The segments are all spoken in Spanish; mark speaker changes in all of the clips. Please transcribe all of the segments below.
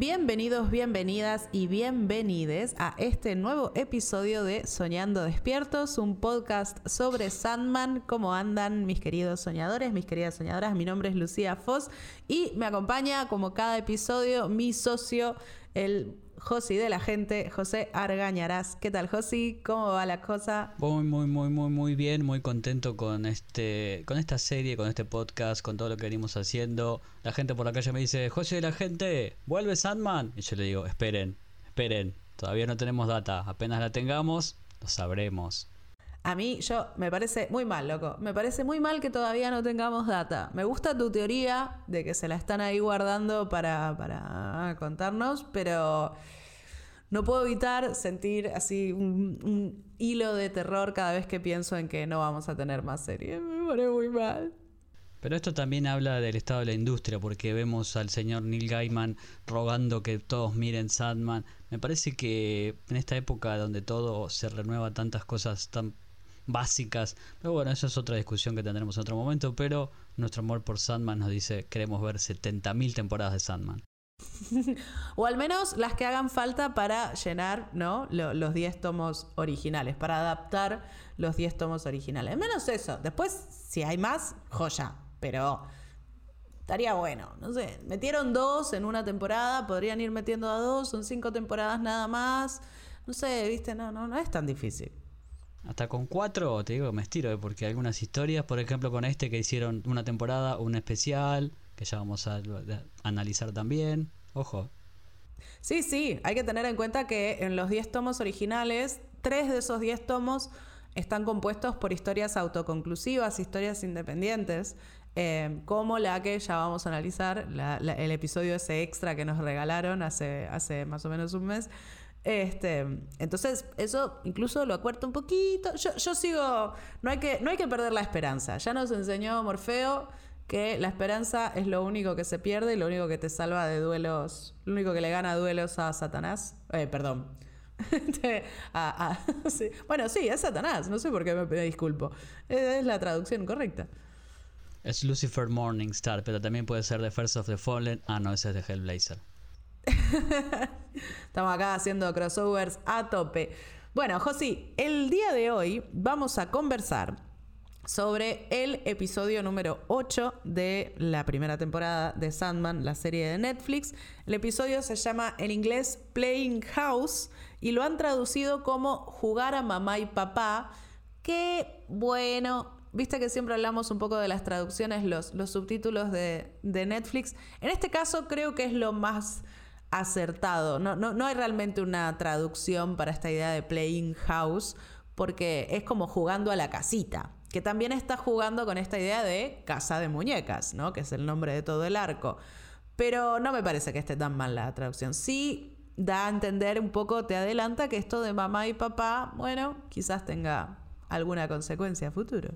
Speaker 1: bienvenidos, bienvenidas y bienvenides a este nuevo episodio de Soñando Despiertos, un podcast sobre Sandman. ¿Cómo andan mis queridos soñadores, mis queridas soñadoras? Mi nombre es Lucía Foss y me acompaña como cada episodio mi socio, el Josi de la gente, José Argañarás. ¿Qué tal, Josi? ¿Cómo va la cosa?
Speaker 2: Muy, muy, muy, muy, muy bien, muy contento con este, con esta serie, con este podcast, con todo lo que venimos haciendo. La gente por la calle me dice, José de la gente, ¿vuelve Sandman? Y yo le digo, esperen, esperen, todavía no tenemos data, apenas la tengamos, lo sabremos.
Speaker 1: A mí, yo, me parece muy mal, loco. Me parece muy mal que todavía no tengamos data. Me gusta tu teoría de que se la están ahí guardando para, para contarnos, pero no puedo evitar sentir así un, hilo de terror cada vez que pienso en que no vamos a tener más series. Me parece muy mal.
Speaker 2: Pero esto también habla del estado de la industria, porque vemos al señor Neil Gaiman rogando que todos miren Sandman. Me parece que en esta época donde todo se renueva, tantas cosas tan básicas. Pero bueno, eso es otra discusión que tendremos en otro momento. Pero nuestro amor por Sandman nos dice queremos ver 70.000 temporadas de Sandman.
Speaker 1: o al menos las que hagan falta para llenar ¿no? los 10 tomos originales, para adaptar los 10 tomos originales. Menos eso. Después, si hay más, joya. Pero estaría bueno. No sé, metieron dos en una temporada, podrían ir metiendo a dos, son cinco temporadas nada más. No sé, viste, no, no, no es tan difícil.
Speaker 2: Hasta con cuatro, te digo, me estiro, ¿eh? porque algunas historias, por ejemplo, con este que hicieron una temporada, un especial, que ya vamos a, analizar también. Ojo.
Speaker 1: Sí, sí, hay que tener en cuenta que en los 10 tomos originales, tres de esos 10 tomos están compuestos por historias autoconclusivas, historias independientes, eh, como la que ya vamos a analizar, el episodio ese extra que nos regalaron hace, hace más o menos un mes, este, entonces, eso incluso lo acuerto un poquito. Yo, sigo. No hay, que, no hay que perder la esperanza. Ya nos enseñó Morfeo que la esperanza es lo único que se pierde y lo único que te salva de duelos. Lo único que le gana duelos a Satanás. Eh, perdón. Este, bueno, sí, es Satanás. No sé por qué me, disculpo. Es, la traducción correcta.
Speaker 2: Es Lucifer Morningstar, pero también puede ser The First of the Fallen. Ah, no, ese es de Hellblazer.
Speaker 1: Estamos acá haciendo crossovers a tope. Bueno, Josi, el día de hoy vamos a conversar sobre el episodio número 8 de la primera temporada de Sandman, la serie de Netflix. El episodio se llama en inglés Playing House y lo han traducido como jugar a mamá y papá, que bueno, viste que siempre hablamos un poco de las traducciones, los, los subtítulos de, de Netflix. En este caso creo que es lo más acertado. No, no, no hay realmente una traducción para esta idea de playing house, porque es como jugando a la casita, que también está jugando con esta idea de casa de muñecas, ¿no? que es el nombre de todo el arco. Pero no me parece que esté tan mal la traducción. Sí da a entender un poco, te adelanta que esto de mamá y papá, bueno, quizás tenga alguna consecuencia a futuro.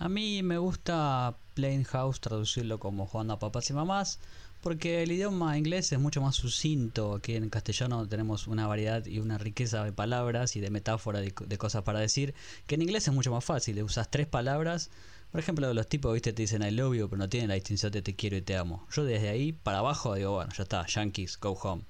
Speaker 2: A mí me gusta Playing House traducirlo como jugando a papás y mamás, porque el idioma inglés es mucho más sucinto. Aquí en castellano tenemos una variedad y una riqueza de palabras y de metáforas de, cosas para decir. Que en inglés es mucho más fácil. Usas tres palabras. Por ejemplo, los tipos, viste, te dicen I love you, pero no tienen la distinción de te quiero y te amo. Yo desde ahí para abajo digo, bueno, ya está, Yankees, go home.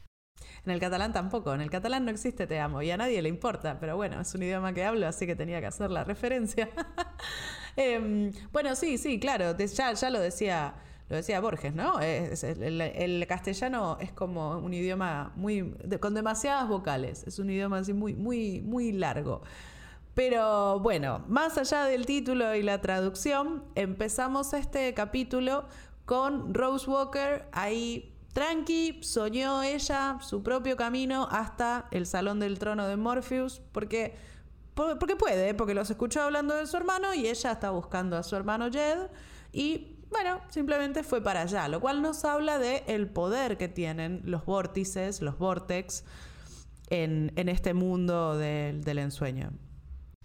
Speaker 1: En el catalán tampoco, en el catalán no existe te amo y a nadie le importa, pero bueno, es un idioma que hablo, así que tenía que hacer la referencia. Em, bueno, sí, sí, claro, ya, ya lo decía lo decía Borges, ¿no? el, castellano es como un idioma muy con demasiadas vocales, es un idioma así muy, muy, muy largo. Pero bueno, más allá del título y la traducción, empezamos este capítulo con Rose Walker ahí tranqui, soñó ella su propio camino hasta el salón del trono de Morpheus, porque, porque puede, porque los escuchó hablando de su hermano y ella está buscando a su hermano Jed y bueno, simplemente fue para allá, lo cual nos habla de el poder que tienen los vórtices, los vortex, en, este mundo del, del ensueño.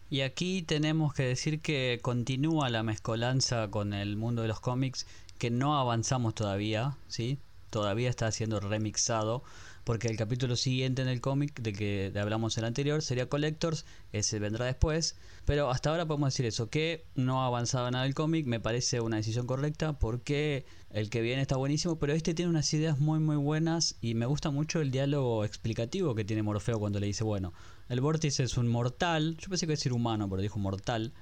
Speaker 2: Y aquí tenemos que decir que continúa la mezcolanza con el mundo de los cómics, que no avanzamos todavía, ¿sí? Todavía está siendo remixado. Porque el capítulo siguiente en el cómic del que hablamos en el anterior sería Collectors, ese vendrá después, pero hasta ahora podemos decir eso, que no ha avanzado nada el cómic, me parece una decisión correcta porque el que viene está buenísimo, pero este tiene unas ideas muy muy buenas y me gusta mucho el diálogo explicativo que tiene Morfeo cuando le dice, bueno, el vórtice es un mortal, yo pensé que iba a decir humano, pero dijo mortal,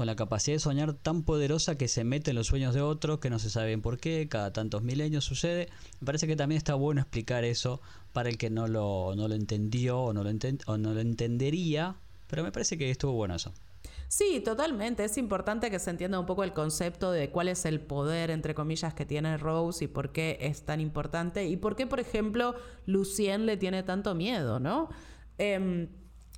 Speaker 2: con la capacidad de soñar tan poderosa que se mete en los sueños de otros, que no se sabe bien por qué, cada tantos milenios sucede. Me parece que también está bueno explicar eso para el que no lo, no lo entendió o no lo, o no lo entendería, pero me parece que estuvo bueno eso.
Speaker 1: Sí, totalmente. Es importante que se entienda un poco el concepto de cuál es el poder, entre comillas, que tiene Rose y por qué es tan importante y por qué, por ejemplo, Lucien le tiene tanto miedo, ¿no? Em,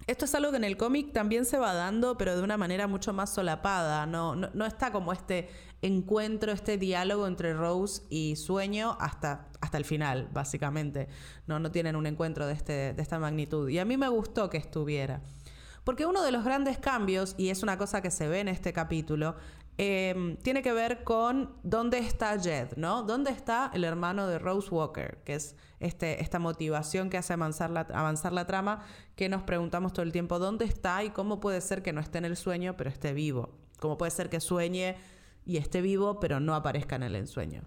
Speaker 1: esto es algo que en el cómic también se va dando, pero de una manera mucho más solapada. No, no, está como este encuentro, este diálogo entre Rose y Sueño hasta, hasta el final, básicamente. No, no tienen un encuentro de, este, de esta magnitud. Y a mí me gustó que estuviera. Porque uno de los grandes cambios, y es una cosa que se ve en este capítulo, Em, tiene que ver con dónde está Jed, ¿no? ¿Dónde está el hermano de Rose Walker? Que es este, esta motivación que hace avanzar la, trama, que nos preguntamos todo el tiempo, ¿dónde está y cómo puede ser que no esté en el sueño, pero esté vivo? ¿Cómo puede ser que sueñe y esté vivo, pero no aparezca en el ensueño?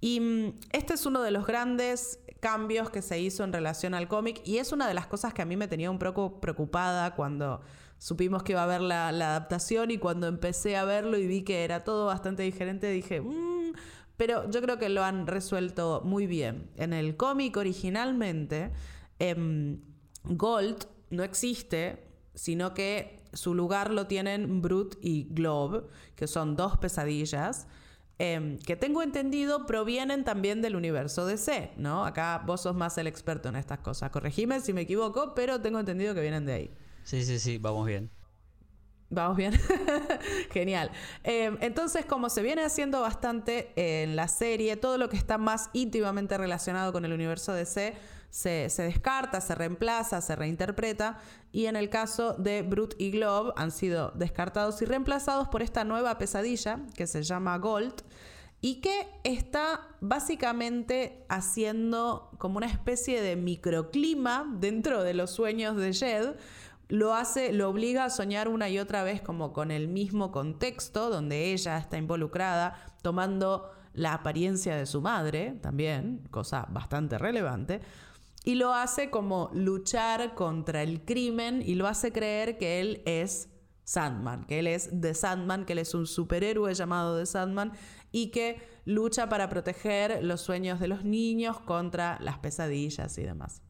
Speaker 1: Y mm, este es uno de los grandes cambios que se hizo en relación al cómic y es una de las cosas que a mí me tenía un poco preocupada cuando supimos que iba a haber la, adaptación y cuando empecé a verlo y vi que era todo bastante diferente, dije, mm", pero yo creo que lo han resuelto muy bien. En el cómic originalmente, em, Gold no existe, sino que su lugar lo tienen Brute y Globe, que son dos pesadillas. Em, que tengo entendido provienen también del universo DC, ¿no? Acá vos sos más el experto en estas cosas. Corregime si me equivoco, pero tengo entendido que vienen de ahí.
Speaker 2: Sí, sí, sí, vamos bien.
Speaker 1: Vamos bien. Genial. Em, entonces, como se viene haciendo bastante en la serie, todo lo que está más íntimamente relacionado con el universo DC se, se, descarta, se reemplaza, se reinterpreta. Y en el caso de Brute y Globe han sido descartados y reemplazados por esta nueva pesadilla que se llama Gold y que está básicamente haciendo como una especie de microclima dentro de los sueños de Jed lo hace, lo obliga a soñar una y otra vez como con el mismo contexto donde ella está involucrada, tomando la apariencia de su madre, también, cosa bastante relevante, y lo hace como luchar contra el crimen y lo hace creer que él es Sandman, que él es The Sandman, que él es un superhéroe llamado The Sandman y que lucha para proteger los sueños de los niños contra las pesadillas y demás.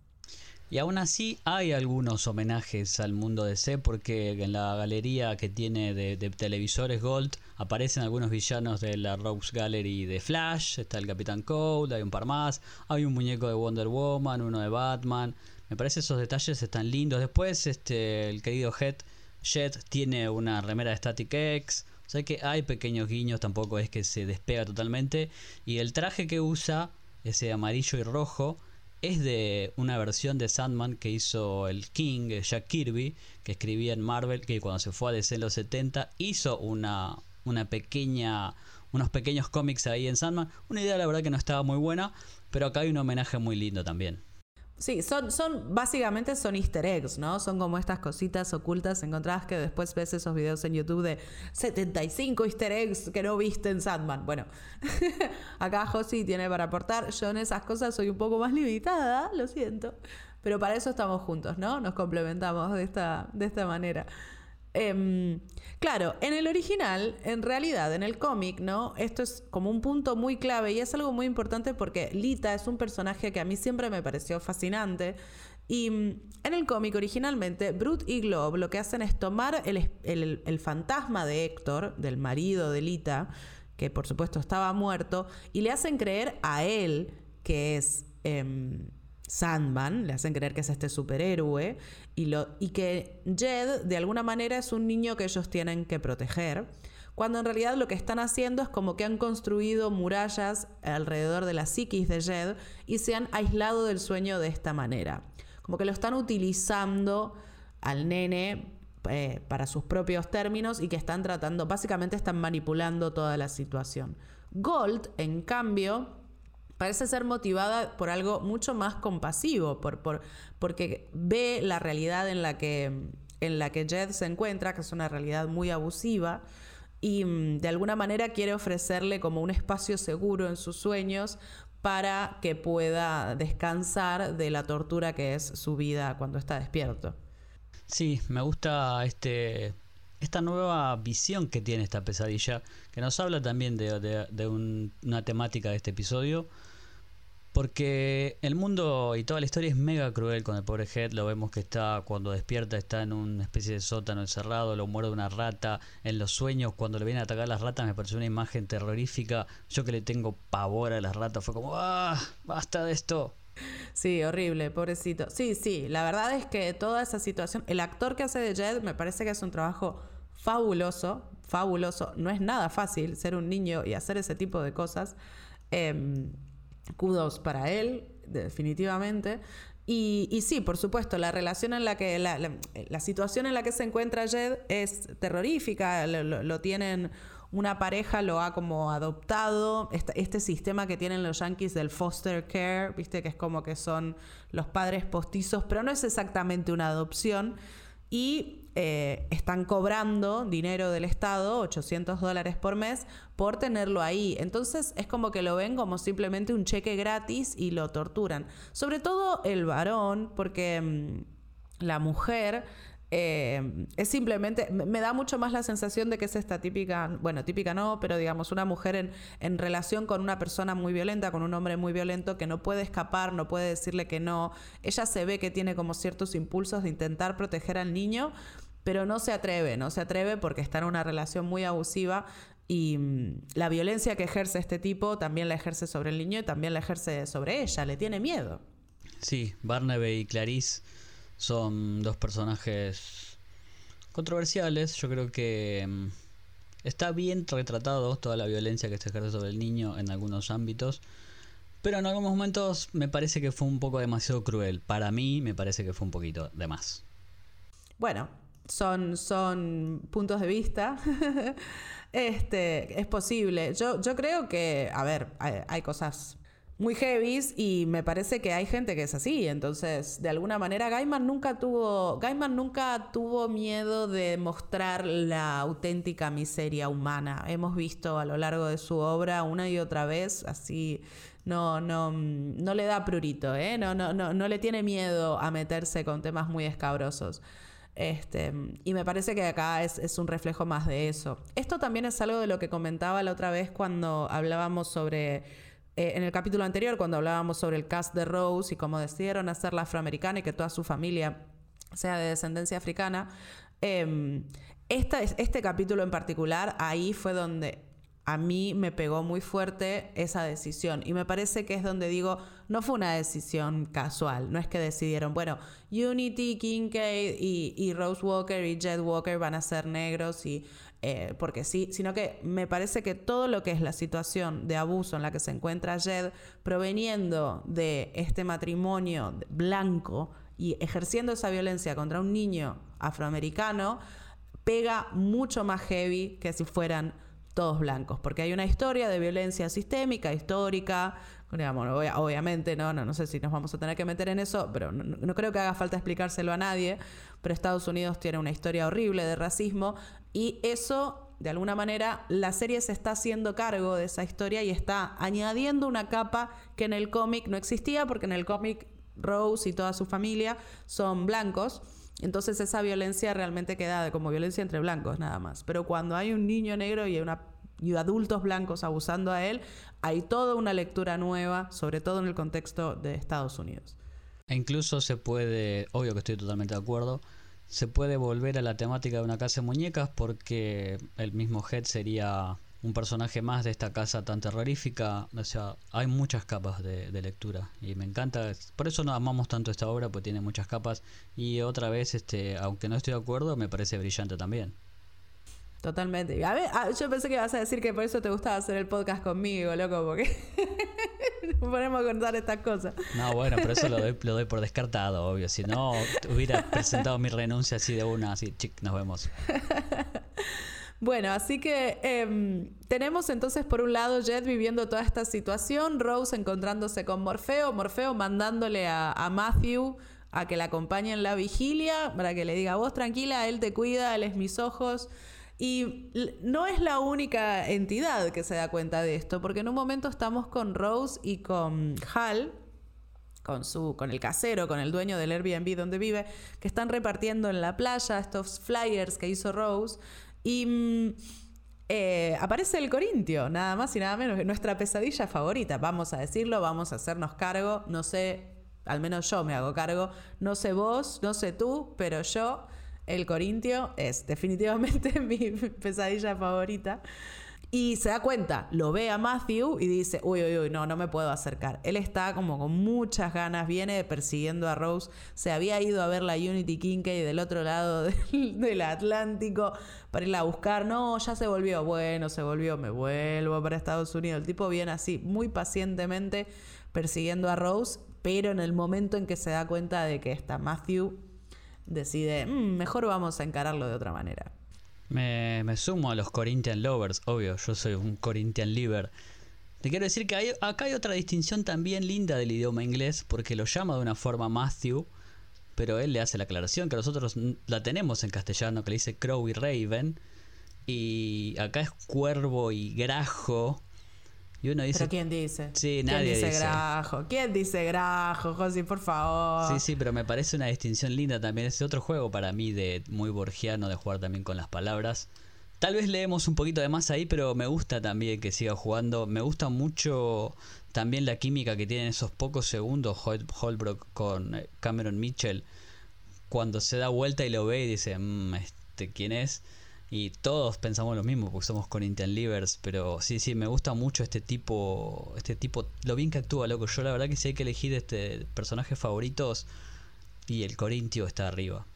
Speaker 2: Y aún así hay algunos homenajes al mundo de C porque en la galería que tiene de, televisores Gold aparecen algunos villanos de la Rose Gallery de Flash, está el Capitán Cold, hay un par más, hay un muñeco de Wonder Woman, uno de Batman. Me parece esos detalles están lindos. Después este el querido Jet tiene una remera de Static X. O sea que hay pequeños guiños, tampoco es que se despega totalmente. Y el traje que usa, ese amarillo y rojo, es de una versión de Sandman que hizo el King, Jack Kirby, que escribía en Marvel, que cuando se fue a DC los 70 hizo una, una pequeña, unos pequeños cómics ahí en Sandman. Una idea la verdad que no estaba muy buena, pero acá hay un homenaje muy lindo también.
Speaker 1: Sí, son, básicamente son easter eggs, ¿no? Son como estas cositas ocultas encontradas que después ves esos videos en YouTube de 75 easter eggs que no viste en Sandman. Bueno, acá Josi tiene para aportar. Yo en esas cosas soy un poco más limitada, lo siento. Pero para eso estamos juntos, ¿no? Nos complementamos de esta, de esta manera. Em, claro, en el original, en realidad, en el cómic, ¿no? Esto es como un punto muy clave y es algo muy importante porque Lita es un personaje que a mí siempre me pareció fascinante. Y mm, en el cómic originalmente, Brute y Globe lo que hacen es tomar el, fantasma de Héctor, del marido de Lita, que por supuesto estaba muerto, y le hacen creer a él que es... Em, Sandman, le hacen creer que es este superhéroe y, lo, y que Jed de alguna manera es un niño que ellos tienen que proteger, cuando en realidad lo que están haciendo es como que han construido murallas alrededor de la psiquis de Jed y se han aislado del sueño de esta manera. Como que lo están utilizando al nene eh, para sus propios términos y que están tratando, básicamente están manipulando toda la situación. Gold, en cambio, parece ser motivada por algo mucho más compasivo, por, por, porque ve la realidad en la, que, en la que Jed se encuentra, que es una realidad muy abusiva, y mm, de alguna manera quiere ofrecerle como un espacio seguro en sus sueños para que pueda descansar de la tortura que es su vida cuando está despierto.
Speaker 2: Sí, me gusta este esta nueva visión que tiene esta pesadilla, que nos habla también de, una temática de este episodio, porque el mundo y toda la historia es mega cruel con el pobre Head, lo vemos que está cuando despierta, está en una especie de sótano encerrado, lo muerde una rata, en los sueños cuando le vienen a atacar las ratas me pareció una imagen terrorífica, yo que le tengo pavor a las ratas, fue como, ¡ah! ¡Basta de esto!
Speaker 1: Sí, horrible, pobrecito. Sí, sí, la verdad es que toda esa situación, el actor que hace de Jed me parece que es un trabajo fabuloso, fabuloso. No es nada fácil ser un niño y hacer ese tipo de cosas. Eh, kudos para él, definitivamente. Y, sí, por supuesto, la relación en la que, la, situación en la que se encuentra Jed es terrorífica, lo, tienen, una pareja lo ha como adoptado, este, este, sistema que tienen los yankees del foster care, viste que es como que son los padres postizos, pero no es exactamente una adopción, y eh, están cobrando dinero del Estado, 800 dólares por mes, por tenerlo ahí. Entonces es como que lo ven como simplemente un cheque gratis y lo torturan. Sobre todo el varón, porque mm, la mujer eh, es simplemente, me da mucho más la sensación de que es esta típica, bueno, típica no, pero digamos una mujer en, en, relación con una persona muy violenta, con un hombre muy violento que no puede escapar, no puede decirle que no. Ella se ve que tiene como ciertos impulsos de intentar proteger al niño, pero no se atreve, no se atreve porque está en una relación muy abusiva y mm, la violencia que ejerce este tipo también la ejerce sobre el niño y también la ejerce sobre ella, le tiene miedo.
Speaker 2: Sí, Barnaby y Clarice son dos personajes controversiales. Yo creo que mm, está bien retratado toda la violencia que se ejerce sobre el niño en algunos ámbitos. Pero en algunos momentos me parece que fue un poco demasiado cruel. Para mí me parece que fue un poquito de más.
Speaker 1: Bueno, son, son puntos de vista. este, es posible. Yo, yo creo que, a ver, hay cosas muy heavies y me parece que hay gente que es así. Entonces, de alguna manera, Gaiman nunca tuvo, Gaiman nunca tuvo miedo de mostrar la auténtica miseria humana. Hemos visto a lo largo de su obra una y otra vez, así no, no, no le da prurito, ¿eh? no, no, no, no le tiene miedo a meterse con temas muy escabrosos. Este, y me parece que acá es, es, un reflejo más de eso. Esto también es algo de lo que comentaba la otra vez cuando hablábamos sobre eh, en el capítulo anterior, cuando hablábamos sobre el cast de Rose y cómo decidieron hacerla afroamericana y que toda su familia sea de descendencia africana, eh, este capítulo en particular, ahí fue donde a mí me pegó muy fuerte esa decisión. Y me parece que es donde digo, no fue una decisión casual. No es que decidieron, bueno, Unity, Kincaid y, y Rose Walker y Jed Walker van a ser negros y eh, porque sí, sino que me parece que todo lo que es la situación de abuso en la que se encuentra Jed, proveniendo de este matrimonio blanco y ejerciendo esa violencia contra un niño afroamericano, pega mucho más heavy que si fueran todos blancos, porque hay una historia de violencia sistémica, histórica, digamos, obviamente, no, no, no sé si nos vamos a tener que meter en eso, pero no, creo que haga falta explicárselo a nadie, pero Estados Unidos tiene una historia horrible de racismo y eso, de alguna manera, la serie se está haciendo cargo de esa historia y está añadiendo una capa que en el cómic no existía, porque en el cómic Rose y toda su familia son blancos. Entonces esa violencia realmente queda como violencia entre blancos nada más. Pero cuando hay un niño negro y, una, y adultos blancos abusando a él, hay toda una lectura nueva, sobre todo en el contexto de Estados Unidos.
Speaker 2: E incluso se puede, obvio que estoy totalmente de acuerdo, se puede volver a la temática de una casa de muñecas porque el mismo Head sería un personaje más de esta casa tan terrorífica. O sea, hay muchas capas de, lectura y me encanta. Por eso no amamos tanto esta obra, porque tiene muchas capas. Y otra vez, este, aunque no estoy de acuerdo, me parece brillante también.
Speaker 1: Totalmente. A ver, ah, yo pensé que ibas a decir que por eso te gustaba hacer el podcast conmigo, loco, porque ponemos a contar estas cosas.
Speaker 2: No, bueno, pero eso lo doy, lo doy por descartado, obvio. Si no, hubiera presentado mi renuncia así de una, así, chic, nos vemos.
Speaker 1: Bueno, así que em, tenemos entonces por un lado Jet viviendo toda esta situación, Rose encontrándose con Morfeo, Morfeo mandándole a, a Matthew a que la acompañe en la vigilia para que le diga, vos tranquila, él te cuida, él es mis ojos. Y no es la única entidad que se da cuenta de esto, porque en un momento estamos con Rose y con Hal, con, su, con el casero, con el dueño del Airbnb donde vive, que están repartiendo en la playa estos flyers que hizo Rose. Y mm, eh, aparece el Corintio, nada más y nada menos, nuestra pesadilla favorita, vamos a decirlo, vamos a hacernos cargo, no sé, al menos yo me hago cargo, no sé vos, no sé tú, pero yo, el Corintio es definitivamente mi pesadilla favorita. Y se da cuenta, lo ve a Matthew y dice, uy, uy, uy, no, no me puedo acercar. Él está como con muchas ganas, viene persiguiendo a Rose, se había ido a ver la Unity Kincaid del otro lado del, Atlántico para irla a buscar. No, ya se volvió, bueno, se volvió, me vuelvo para Estados Unidos. El tipo viene así, muy pacientemente persiguiendo a Rose, pero en el momento en que se da cuenta de que está Matthew, decide, mm, mejor vamos a encararlo de otra manera.
Speaker 2: Me, sumo a los Corinthian Lovers, obvio, yo soy un Corinthian Liver. Te quiero decir que acá hay otra distinción también linda del idioma inglés, porque lo llama de una forma Matthew, pero él le hace la aclaración que nosotros la tenemos en castellano, que le dice Crow y Raven, y acá es cuervo y grajo, y uno dice.
Speaker 1: ¿Pero quién dice?
Speaker 2: Sí, nadie
Speaker 1: ¿Quién dice, grajo? ¿Quién dice grajo, José, por favor?
Speaker 2: Sí, sí, pero me parece una distinción linda también. Es otro juego para mí de muy borgiano de jugar también con las palabras. Tal vez leemos un poquito de más ahí, pero me gusta también que siga jugando. Me gusta mucho también la química que tienen esos pocos segundos Holbrook con eh, Cameron Mitchell. Cuando se da vuelta y lo ve y dice, mmm, este, ¿quién es? Y todos pensamos lo mismo porque somos Corinthian Livers, pero sí, sí, me gusta mucho este tipo, este tipo, lo bien que actúa, loco. Yo la verdad que si hay que elegir este personajes favoritos y el Corintio está arriba.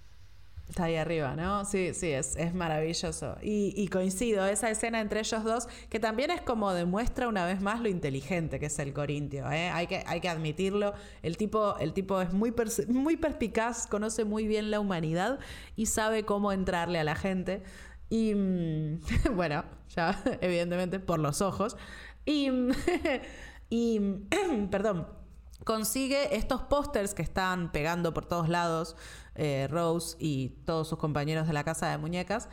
Speaker 1: Está ahí arriba, ¿no? Sí, sí, es, es maravilloso. Y, coincido, esa escena entre ellos dos, que también es como demuestra una vez más lo inteligente que es el Corintio, ¿eh? hay, que, hay que admitirlo. El tipo, el tipo es muy, muy perspicaz, conoce muy bien la humanidad y sabe cómo entrarle a la gente. Y mm, bueno, ya evidentemente por los ojos. Y, y perdón, consigue estos pósters que están pegando por todos lados eh, Rose y todos sus compañeros de la casa de muñecas.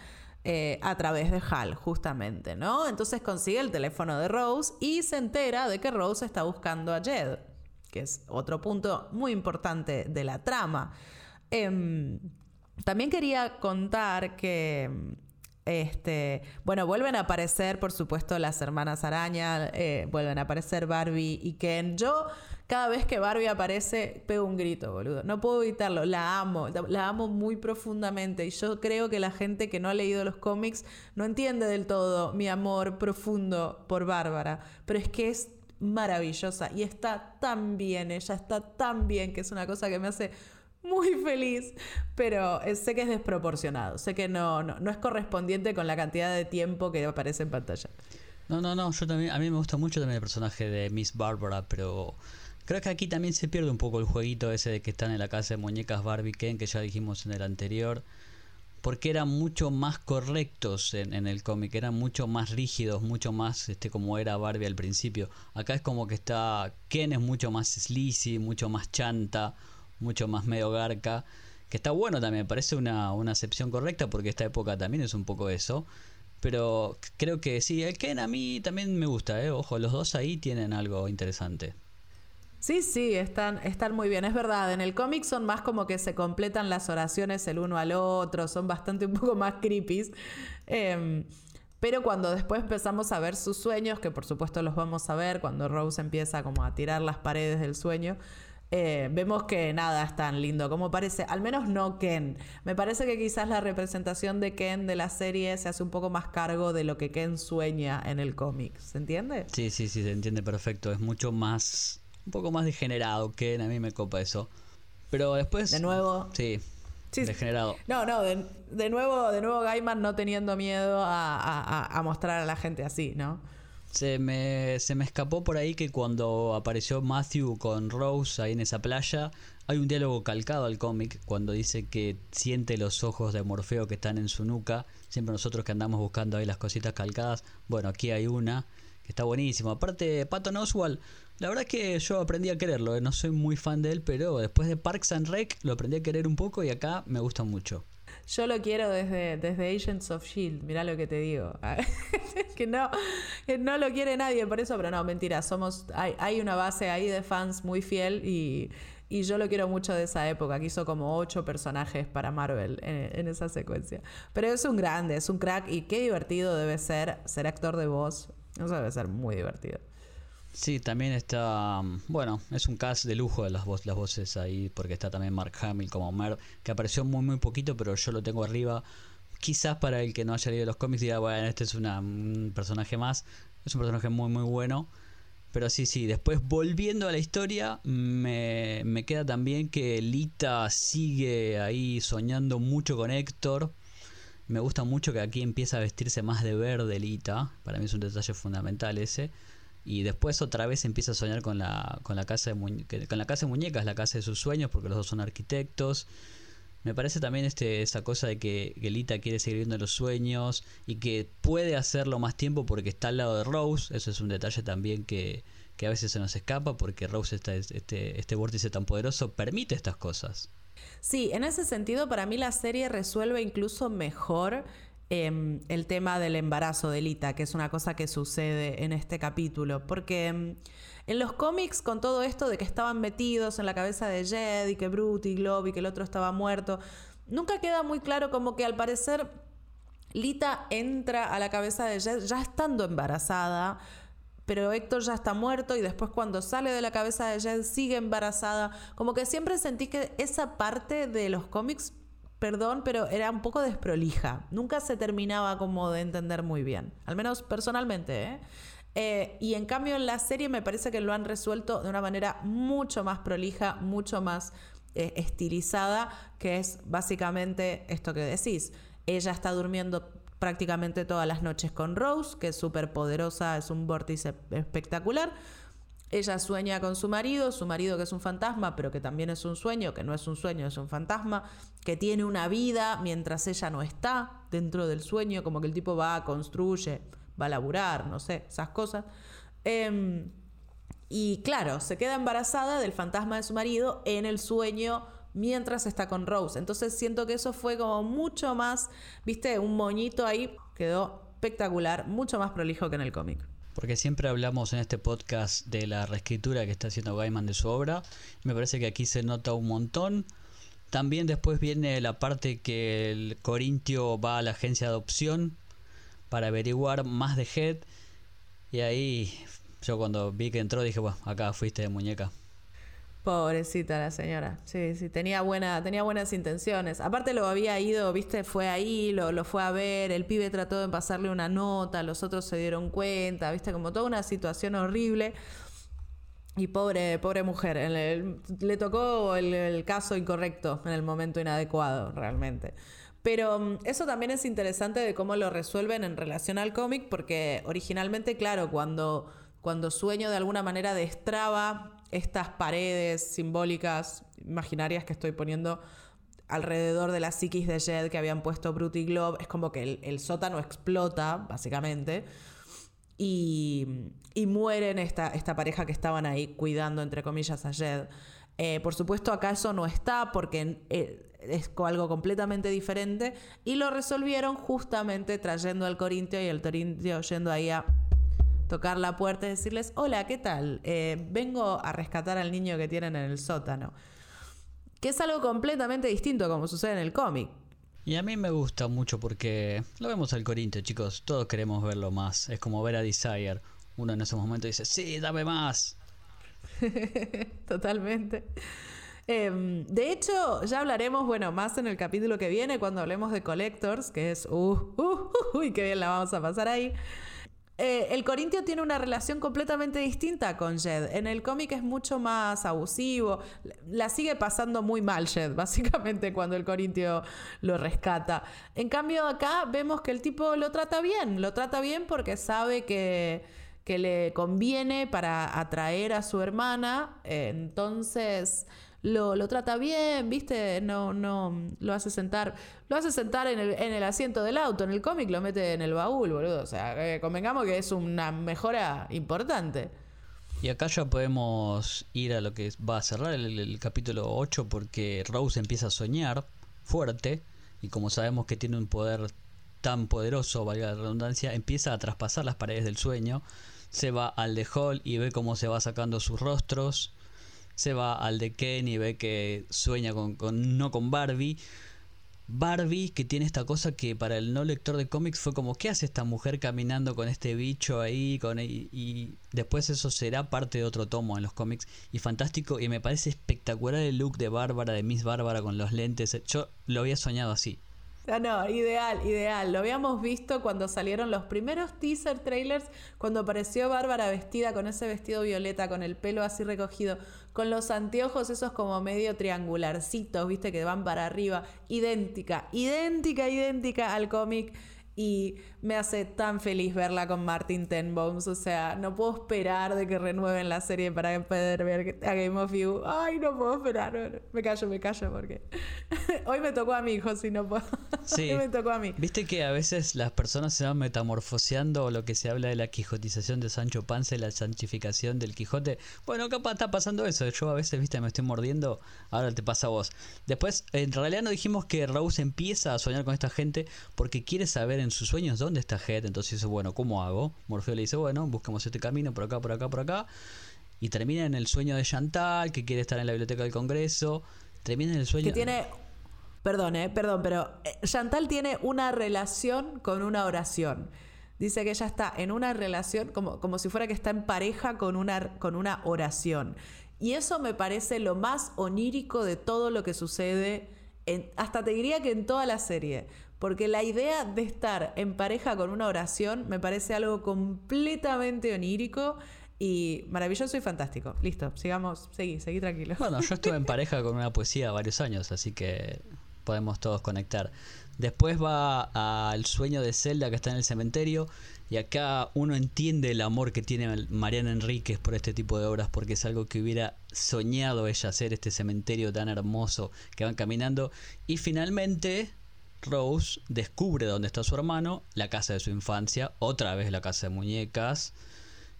Speaker 1: Eh, a través de Hal, justamente, ¿no? Entonces consigue el teléfono de Rose y se entera de que Rose está buscando a Jed, que es otro punto muy importante de la trama. Em, también quería contar que este, bueno, vuelven a aparecer, por supuesto, las hermanas araña, eh, vuelven a aparecer Barbie y Ken. Yo, cada vez que Barbie aparece, pego un grito, boludo. No puedo evitarlo, la amo, la amo muy profundamente. Y yo creo que la gente que no ha leído los cómics no entiende del todo mi amor profundo por Bárbara. Pero es que es maravillosa y está tan bien, ella está tan bien, que es una cosa que me hace muy feliz, pero eh, sé que es desproporcionado, sé que no, no, es correspondiente con la cantidad de tiempo que aparece en pantalla.
Speaker 2: No, no, no, yo también, a mí me gusta mucho también el personaje de Miss Barbara, pero creo que aquí también se pierde un poco el jueguito ese de que están en la casa de muñecas Barbie Ken, que ya dijimos en el anterior, porque eran mucho más correctos en, en el cómic, eran mucho más rígidos, mucho más este como era Barbie al principio. Acá es como que está, Ken es mucho más sleazy, mucho más chanta, mucho más medio garca, que está bueno también, parece una, una acepción correcta porque esta época también es un poco eso. Pero creo que sí, el Ken a mí también me gusta, ¿eh? ojo, los dos ahí tienen algo interesante.
Speaker 1: Sí, sí, están, están muy bien, es verdad. En el cómic son más como que se completan las oraciones el uno al otro, son bastante un poco más creepy. Em, pero cuando después empezamos a ver sus sueños, que por supuesto los vamos a ver cuando Rose empieza como a tirar las paredes del sueño, eh, vemos que nada es tan lindo como parece, al menos no Ken. Me parece que quizás la representación de Ken de la serie se hace un poco más cargo de lo que Ken sueña en el cómic, ¿se entiende?
Speaker 2: Sí, sí, sí, se entiende perfecto, es mucho más, un poco más degenerado Ken, a mí me copa eso. Pero después...
Speaker 1: De nuevo...
Speaker 2: Sí. Degenerado.
Speaker 1: No, no, de, nuevo, de nuevo Gaiman no teniendo miedo a, a mostrar a la gente así, ¿no?
Speaker 2: Se me, se me escapó por ahí que cuando apareció Matthew con Rose ahí en esa playa, hay un diálogo calcado al cómic cuando dice que siente los ojos de Morfeo que están en su nuca. Siempre nosotros que andamos buscando ahí las cositas calcadas. Bueno, aquí hay una que está buenísima. Aparte, Patton Oswald, la verdad es que yo aprendí a quererlo. ¿eh? No soy muy fan de él, pero después de Parks and Rec lo aprendí a querer un poco y acá me gusta mucho.
Speaker 1: Yo lo quiero desde, desde Agents of Shield, mirá lo que te digo. que no, no lo quiere nadie por eso, pero no, mentira, somos, hay, hay una base ahí de fans muy fiel y, y, yo lo quiero mucho de esa época, que hizo como ocho personajes para Marvel en, en, esa secuencia. Pero es un grande, es un crack y qué divertido debe ser ser actor de voz. Eso debe ser muy divertido.
Speaker 2: Sí, también está, bueno, es un cast de lujo de las, las voces ahí, porque está también Mark Hamill como Mer, que apareció muy muy poquito, pero yo lo tengo arriba. Quizás para el que no haya leído los cómics diga, bueno, este es un personaje más, es un personaje muy muy bueno. Pero sí, sí, después volviendo a la historia, me, me queda también que Lita sigue ahí soñando mucho con Héctor. Me gusta mucho que aquí empieza a vestirse más de verde Lita, para mí es un detalle fundamental ese y después otra vez empieza a soñar con la, con la casa de con la casa de muñecas, la casa de sus sueños, porque los dos son arquitectos. Me parece también este, esa cosa de que, Lita quiere seguir viendo los sueños y que puede hacerlo más tiempo porque está al lado de Rose. Eso es un detalle también que, que a veces se nos escapa porque Rose, está, este, este vórtice tan poderoso, permite estas cosas.
Speaker 1: Sí, en ese sentido para mí la serie resuelve incluso mejor Em, el tema del embarazo de Lita, que es una cosa que sucede en este capítulo. Porque em, en los cómics, con todo esto de que estaban metidos en la cabeza de Jed y que Brute y Globe y que el otro estaba muerto, nunca queda muy claro como que al parecer Lita entra a la cabeza de Jed ya estando embarazada. Pero Héctor ya está muerto y después cuando sale de la cabeza de Jed sigue embarazada. Como que siempre sentí que esa parte de los cómics perdón, pero era un poco desprolija. Nunca se terminaba como de entender muy bien. Al menos personalmente, ¿eh? Eh, y en cambio en la serie me parece que lo han resuelto de una manera mucho más prolija, mucho más eh, estilizada, que es básicamente esto que decís. Ella está durmiendo prácticamente todas las noches con Rose, que es súper poderosa, es un vórtice espectacular. Ella sueña con su marido, su marido que es un fantasma, pero que también es un sueño, que no es un sueño, es un fantasma, que tiene una vida mientras ella no está dentro del sueño, como que el tipo va, construye, va a laburar, no sé, esas cosas. Em, y claro, se queda embarazada del fantasma de su marido en el sueño mientras está con Rose. Entonces siento que eso fue como mucho más, viste, un moñito ahí, quedó espectacular, mucho más prolijo que en el cómic.
Speaker 2: Porque siempre hablamos en este podcast de la reescritura que está haciendo Gaiman de su obra. Me parece que aquí se nota un montón. También después viene la parte que el Corintio va a la agencia de adopción para averiguar más de Head. Y ahí yo cuando vi que entró dije, bueno, acá fuiste de muñeca.
Speaker 1: Pobrecita la señora. Sí, sí, tenía, buena, tenía buenas intenciones. Aparte lo había ido, viste, fue ahí, lo, lo, fue a ver, el pibe trató de pasarle una nota, los otros se dieron cuenta, viste, como toda una situación horrible. Y pobre, pobre mujer, le tocó el, caso incorrecto en el momento inadecuado, realmente. Pero mm, eso también es interesante de cómo lo resuelven en relación al cómic, porque originalmente, claro, cuando, cuando sueño de alguna manera destraba estas paredes simbólicas, imaginarias que estoy poniendo alrededor de la psiquis de Jed que habían puesto Brute y Globe, es como que el, sótano explota, básicamente, y, y mueren esta, esta pareja que estaban ahí cuidando, entre comillas, a Jed. Eh, por supuesto, acá eso no está porque eh, es algo completamente diferente y lo resolvieron justamente trayendo al Corintio y el Corintio yendo ahí a tocar la puerta y decirles, hola, ¿qué tal? Eh, vengo a rescatar al niño que tienen en el sótano. Que es algo completamente distinto como sucede en el cómic.
Speaker 2: Y a mí me gusta mucho porque lo vemos al Corintio, chicos. Todos queremos verlo más. Es como ver a Desire. Uno en ese momento dice, sí, dame más.
Speaker 1: Totalmente. Em, de hecho, ya hablaremos, bueno, más en el capítulo que viene, cuando hablemos de Collectors, que es, uh, uh, uh uy, qué bien la vamos a pasar ahí. Eh, el Corintio tiene una relación completamente distinta con Jed. En el cómic es mucho más abusivo. La sigue pasando muy mal Jed, básicamente, cuando el Corintio lo rescata. En cambio, acá vemos que el tipo lo trata bien. Lo trata bien porque sabe que, que le conviene para atraer a su hermana. entonces lo, lo, trata bien, ¿viste? No, no, lo hace sentar, lo hace sentar en el, en el asiento del auto, en el cómic lo mete en el baúl, boludo. O sea, convengamos que es una mejora importante.
Speaker 2: Y acá ya podemos ir a lo que va a cerrar el, capítulo 8 porque Rose empieza a soñar fuerte y como sabemos que tiene un poder tan poderoso, valga la redundancia, empieza a traspasar las paredes del sueño, se va al de Hall y ve cómo se va sacando sus rostros, se va al de Ken y ve que sueña con, con no con Barbie, Barbie, que tiene esta cosa que para el no lector de cómics fue como, ¿qué hace esta mujer caminando con este bicho ahí? Con, y, y, después eso será parte de otro tomo en los cómics. Y fantástico, y me parece espectacular el look de Bárbara, de Miss Bárbara con los lentes. Yo lo había soñado así.
Speaker 1: No, no, ideal, ideal. Lo habíamos visto cuando salieron los primeros teaser trailers, cuando apareció Bárbara vestida con ese vestido violeta, con el pelo así recogido, con los anteojos esos como medio triangularcitos, viste, que van para arriba. Idéntica, idéntica, idéntica al cómic y me hace tan feliz verla con Martin Tenbones. O sea, no puedo esperar de que renueven la serie para poder ver a Game of You. Ay, no puedo esperar. Me callo, me callo porque hoy me tocó a mi hijo, si no puedo. Sí. hoy me tocó a mí.
Speaker 2: Viste que a veces las personas se van metamorfoseando o lo que se habla de la quijotización de Sancho Panza y la santificación del Quijote. Bueno, capaz está pasando eso. Yo a veces, viste, me estoy mordiendo. Ahora te pasa a vos. Después, en realidad no dijimos que Rose empieza a soñar con esta gente porque quiere saber en sus sueños dónde está Head, entonces dice, bueno, ¿cómo hago? Morfeo le dice, bueno, buscamos este camino por acá, por acá, por acá. Y termina en el sueño de Chantal, que quiere estar en la biblioteca del Congreso. Termina en el sueño...
Speaker 1: Que tiene... Perdón, eh, perdón, pero eh, Chantal tiene una relación con una oración. Dice que ella está en una relación como, como si fuera que está en pareja con una, con una oración. Y eso me parece lo más onírico de todo lo que sucede, hasta te diría que en toda la serie. Porque la idea de estar en pareja con una oración me parece algo completamente onírico y maravilloso y fantástico. Listo, sigamos, seguí, seguí tranquilo.
Speaker 2: Bueno, yo estuve en pareja con una poesía varios años, así que podemos todos conectar. Después va al sueño de Zelda que está en el cementerio y acá uno entiende el amor que tiene Mariana Enríquez por este tipo de obras porque es algo que hubiera soñado ella hacer este cementerio tan hermoso que van caminando y finalmente Rose descubre dónde está su hermano, la casa de su infancia, otra vez la casa de muñecas.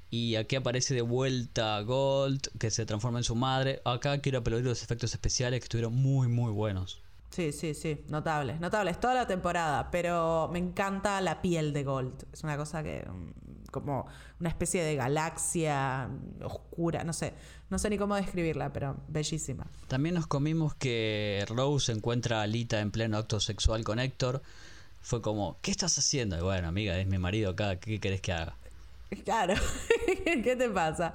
Speaker 2: Y aquí aparece de vuelta Gold, que se transforma en su madre. Acá quiero aplaudir los efectos especiales que estuvieron muy, muy buenos.
Speaker 1: Sí, sí, sí, notables, notables, toda la temporada, pero me encanta la piel de Gold. Es una cosa que mm, como una especie de galaxia oscura, no sé, no sé ni cómo describirla, pero bellísima.
Speaker 2: También nos comimos que Rose encuentra a Alita en pleno acto sexual con Héctor. Fue como, ¿qué estás haciendo? Y bueno, amiga, es mi marido acá, ¿qué querés que haga?
Speaker 1: Claro, ¿qué te pasa?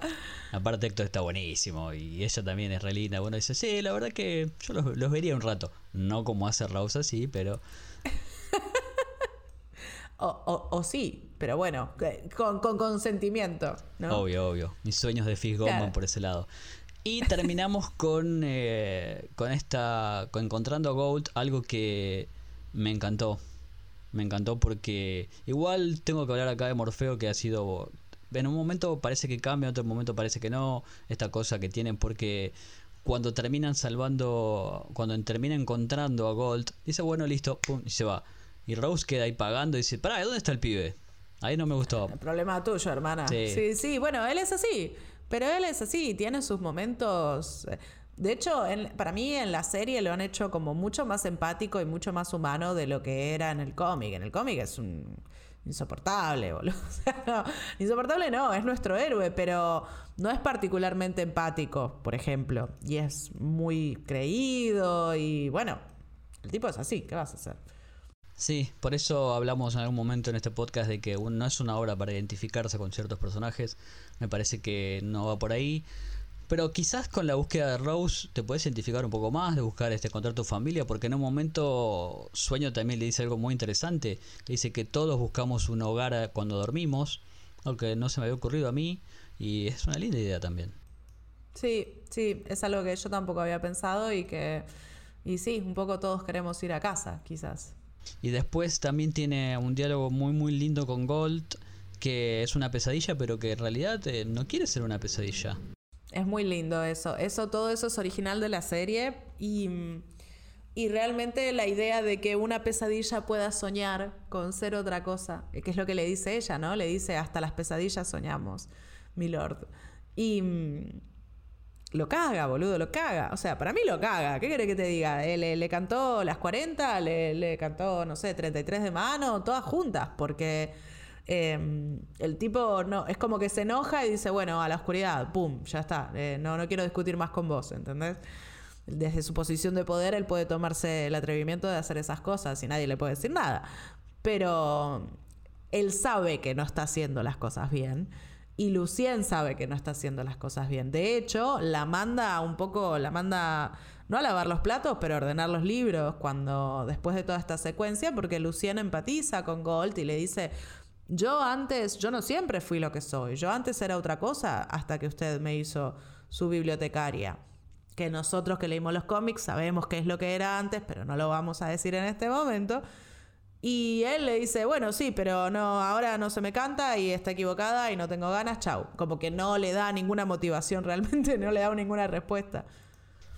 Speaker 2: Aparte Héctor está buenísimo y ella también es re linda. Bueno, dice, sí, la verdad que yo los, vería un rato. No como hace Rose así, pero...
Speaker 1: o, sí, pero bueno, con, consentimiento.
Speaker 2: Obvio, obvio. Mis sueños de Fish por ese lado. Y terminamos con, eh, con esta, con encontrando a Gold, algo que me encantó. Me encantó porque igual tengo que hablar acá de Morfeo que ha sido... En un momento parece que cambia, en otro momento parece que no. Esta cosa que tienen porque cuando terminan salvando, cuando termina encontrando a Gold, dice, bueno, listo, pum, y se va. Y Rose queda ahí pagando y dice, pará, ¿dónde está el pibe? Ahí no me gustó.
Speaker 1: El problema tuyo, hermana. Sí. sí, sí, bueno, él es así. Pero él es así, tiene sus momentos eh, de hecho, para mí en la serie lo han hecho como mucho más empático y mucho más humano de lo que era en el cómic. En el cómic es un insoportable, boludo. insoportable no, es nuestro héroe, pero no es particularmente empático, por ejemplo. Y es muy creído y bueno, el tipo es así, ¿qué vas a hacer?
Speaker 2: Sí, por eso hablamos en algún momento en este podcast de que no es una obra para identificarse con ciertos personajes. Me parece que no va por ahí. Pero quizás con la búsqueda de Rose te puedes identificar un poco más, de buscar este encontrar tu familia, porque en un momento Sueño también le dice algo muy interesante. Le dice que todos buscamos un hogar cuando dormimos, aunque no se me había ocurrido a mí, y es una linda idea también.
Speaker 1: Sí, sí, es algo que yo tampoco había pensado y que, y sí, un poco todos queremos ir a casa, quizás.
Speaker 2: Y después también tiene un diálogo muy muy lindo con Gold que es una pesadilla, pero que en realidad eh, no quiere ser una pesadilla.
Speaker 1: Es muy lindo eso. Eso, todo eso es original de la serie y, y realmente la idea de que una pesadilla pueda soñar con ser otra cosa, eh, que es lo que le dice ella, ¿no? Le dice, hasta las pesadillas soñamos, mi lord. Y mm, lo caga, boludo, lo caga. O sea, para mí lo caga. ¿Qué quiere que te diga? Eh, le, le, cantó las 40, le, le cantó, no sé, 33 de mano, todas juntas, porque Em, el tipo no, es como que se enoja y dice, bueno, a la oscuridad, pum, ya está, eh, no, no quiero discutir más con vos, ¿entendés? Desde su posición de poder, él puede tomarse el atrevimiento de hacer esas cosas y nadie le puede decir nada. Pero él sabe que no está haciendo las cosas bien. Y Lucien sabe que no está haciendo las cosas bien. De hecho, la manda un poco, la manda no a lavar los platos, pero a ordenar los libros cuando después de toda esta secuencia, porque Lucien empatiza con Gold y le dice, yo antes, yo no siempre fui lo que soy. Yo antes era otra cosa hasta que usted me hizo su bibliotecaria. Que nosotros que leímos los cómics sabemos qué es lo que era antes, pero no lo vamos a decir en este momento. Y él le dice, bueno, sí, pero no, ahora no se me canta y está equivocada y no tengo ganas, chau. Como que no le da ninguna motivación realmente, no le da ninguna respuesta.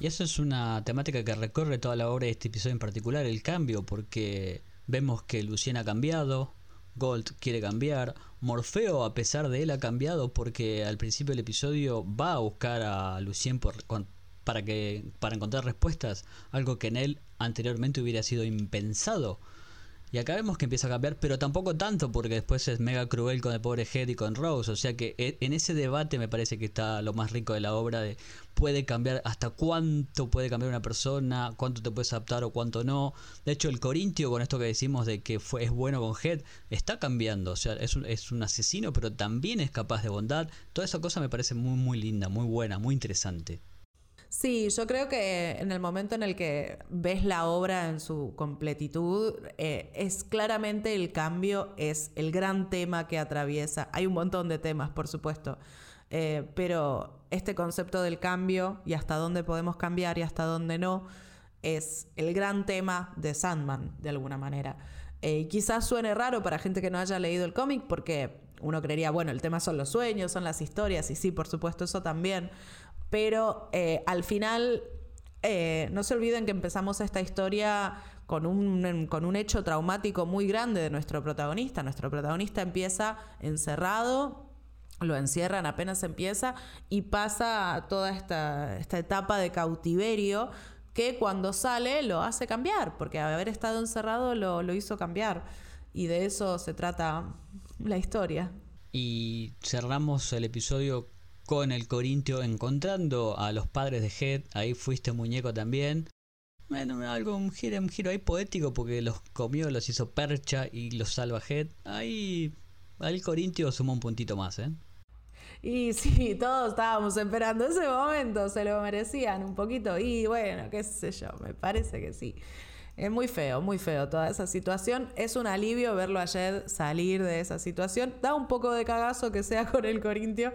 Speaker 2: Y eso es una temática que recorre toda la obra de este episodio en particular, el cambio, porque vemos que Lucien ha cambiado, Gold quiere cambiar. Morfeo, a pesar de él, ha cambiado porque al principio del episodio va a buscar a Lucien para, que, para encontrar respuestas. Algo que en él anteriormente hubiera sido impensado. Y acá vemos que empieza a cambiar, pero tampoco tanto, porque después es mega cruel con el pobre Head y con Rose. O sea que e, en ese debate me parece que está lo más rico de la obra de puede cambiar, hasta cuánto puede cambiar una persona, cuánto te puedes adaptar o cuánto no. De hecho, el Corintio, con esto que decimos de que fue, es bueno con Head, está cambiando. O sea, es un, es un asesino, pero también es capaz de bondad. Toda esa cosa me parece muy, muy linda, muy buena, muy interesante.
Speaker 1: Sí, yo creo que en el momento en el que ves la obra en su completitud, eh, es claramente el cambio, es el gran tema que atraviesa. Hay un montón de temas, por supuesto, eh, pero este concepto del cambio y hasta dónde podemos cambiar y hasta dónde no, es el gran tema de Sandman, de alguna manera. Eh, quizás suene raro para gente que no haya leído el cómic porque uno creería, bueno, el tema son los sueños, son las historias, y sí, por supuesto, eso también pero eh, al final, eh, no se olviden que empezamos esta historia con un, con un hecho traumático muy grande de nuestro protagonista. Nuestro protagonista empieza encerrado, lo encierran apenas empieza y pasa toda esta, esta etapa de cautiverio que cuando sale lo hace cambiar, porque haber estado encerrado lo, lo hizo cambiar. Y de eso se trata la historia.
Speaker 2: Y cerramos el episodio con el Corintio encontrando a los padres de Head. Ahí fuiste muñeco también. Bueno, algo, un giro, un giro ahí poético porque los comió, los hizo percha y los salva Head. Ahí, el Corintio sumó un puntito más, ¿eh?
Speaker 1: Y sí, todos estábamos esperando ese momento, se lo merecían un poquito. Y bueno, qué sé yo, me parece que sí. Es muy feo, muy feo toda esa situación. Es un alivio verlo ayer salir de esa situación. Da un poco de cagazo que sea con el Corintio,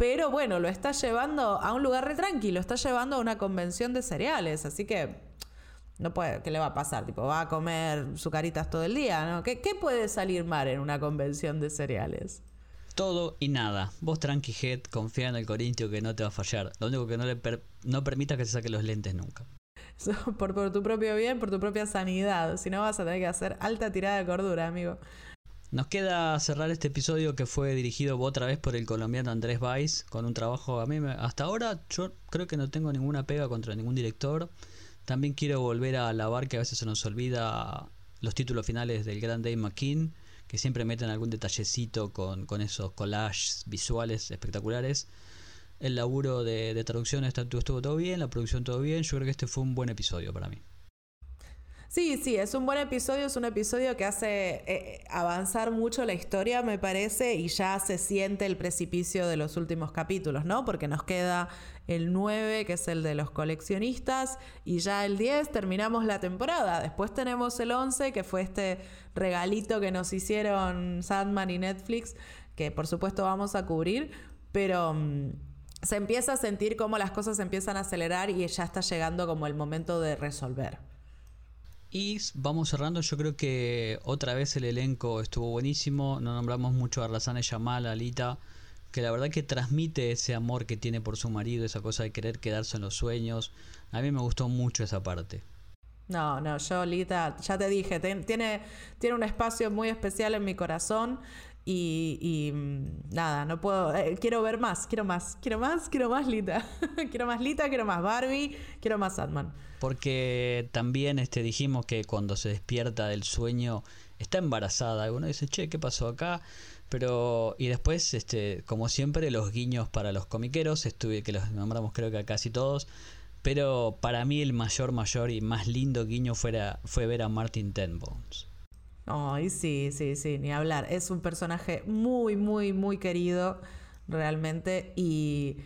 Speaker 1: pero bueno, lo está llevando a un lugar re tranquilo, está llevando a una convención de cereales, así que no puede, ¿qué le va a pasar? Tipo, va a comer sucaritas todo el día, ¿no? ¿Qué, puede salir mal en una convención de cereales?
Speaker 2: Todo y nada. Vos tranqui head, confía en el Corintio que no te va a fallar. Lo único que no le no permita que se saque los lentes nunca.
Speaker 1: por, por tu propio bien, por tu propia sanidad. Si no vas a tener que hacer alta tirada de cordura, amigo.
Speaker 2: Nos queda cerrar este episodio que fue dirigido otra vez por el colombiano Andrés Valls, con un trabajo a mí hasta ahora yo creo que no tengo ninguna pega contra ningún director. También quiero volver a alabar que a veces se nos olvida los títulos finales del gran Dave McKean, que siempre meten algún detallecito con, esos collages visuales espectaculares. El laburo de, de traducción estuvo todo bien, la producción todo bien. Yo creo que este fue un buen episodio para mí.
Speaker 1: Sí, sí, es un buen episodio, es un episodio que hace eh, avanzar mucho la historia, me parece, y ya se siente el precipicio de los últimos capítulos, ¿no? Porque nos queda el 9, que es el de los coleccionistas, y ya el 10 terminamos la temporada. Después tenemos el 11, que fue este regalito que nos hicieron Sandman y Netflix, que por supuesto vamos a cubrir, pero... Mm, se empieza a sentir como las cosas empiezan a acelerar y ya está llegando como el momento de resolver.
Speaker 2: Y vamos cerrando, yo creo que otra vez el elenco estuvo buenísimo, no nombramos mucho a Razane Yamal, a Alita, que la verdad que transmite ese amor que tiene por su marido, esa cosa de querer quedarse en los sueños. A mí me gustó mucho esa parte.
Speaker 1: No, no, yo, Alita, ya te dije, tiene, tiene un espacio muy especial en mi corazón. Y, mm, nada, no puedo. Eh, quiero ver más, quiero más, quiero más, quiero más Lita. quiero más Lita, quiero más Barbie, quiero más Sandman.
Speaker 2: Porque también este, dijimos que cuando se despierta del sueño está embarazada. Uno dice, che, ¿qué pasó acá? Pero, y después, este, como siempre, los guiños para los comiqueros, estuve, que los nombramos creo que a casi todos. Pero para mí el mayor, mayor y más lindo guiño fuera, fue ver a Martin Tenbones.
Speaker 1: Ay, sí, sí, sí, ni hablar. Es un personaje muy, muy, muy querido realmente y,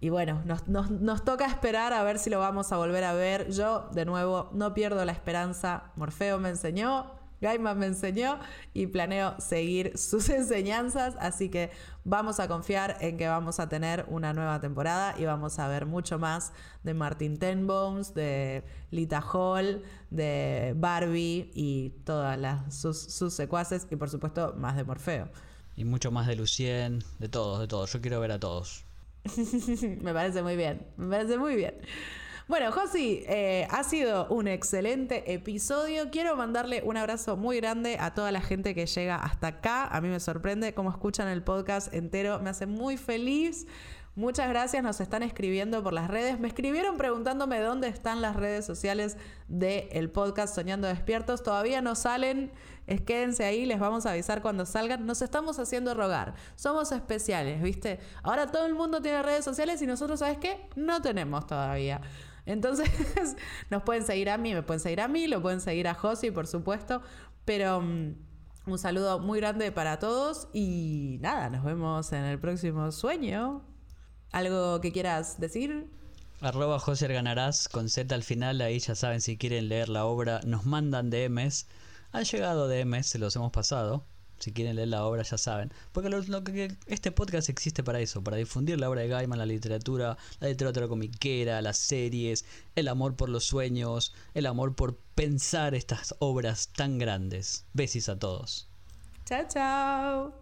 Speaker 1: y bueno, nos, nos, nos, toca esperar a ver si lo vamos a volver a ver. Yo, de nuevo, no pierdo la esperanza. Morfeo me enseñó, Gaiman me enseñó y planeo seguir sus enseñanzas, así que vamos a confiar en que vamos a tener una nueva temporada y vamos a ver mucho más de Martin Tenbones, de Lita Hall, de Barbie y todas las, sus, sus secuaces y por supuesto más de Morfeo.
Speaker 2: Y mucho más de Lucien, de todos, de todos. Yo quiero ver a todos.
Speaker 1: me parece muy bien, me parece muy bien. Bueno, Josi, eh, ha sido un excelente episodio. Quiero mandarle un abrazo muy grande a toda la gente que llega hasta acá. A mí me sorprende cómo escuchan el podcast entero. Me hace muy feliz. Muchas gracias, nos están escribiendo por las redes. Me escribieron preguntándome dónde están las redes sociales del podcast Soñando Despiertos. Todavía no salen, es, quédense ahí, les vamos a avisar cuando salgan. Nos estamos haciendo rogar, somos especiales, ¿viste? Ahora todo el mundo tiene redes sociales y nosotros, ¿sabes qué? No tenemos todavía. Entonces, nos pueden seguir a mí, me pueden seguir a mí, lo pueden seguir a Josi, por supuesto, pero mm, un saludo muy grande para todos y nada, nos vemos en el próximo sueño. ¿Algo que quieras decir?
Speaker 2: Arroba José Ganarás con Z al final, ahí ya saben si quieren leer la obra, nos mandan DMs. Han llegado DMs, se los hemos pasado. Si quieren leer la obra ya saben. Porque lo, que, este podcast existe para eso, para difundir la obra de Gaiman, la literatura, la literatura comiquera, las series, el amor por los sueños, el amor por pensar estas obras tan grandes. Besis a todos.
Speaker 1: Chao, chao.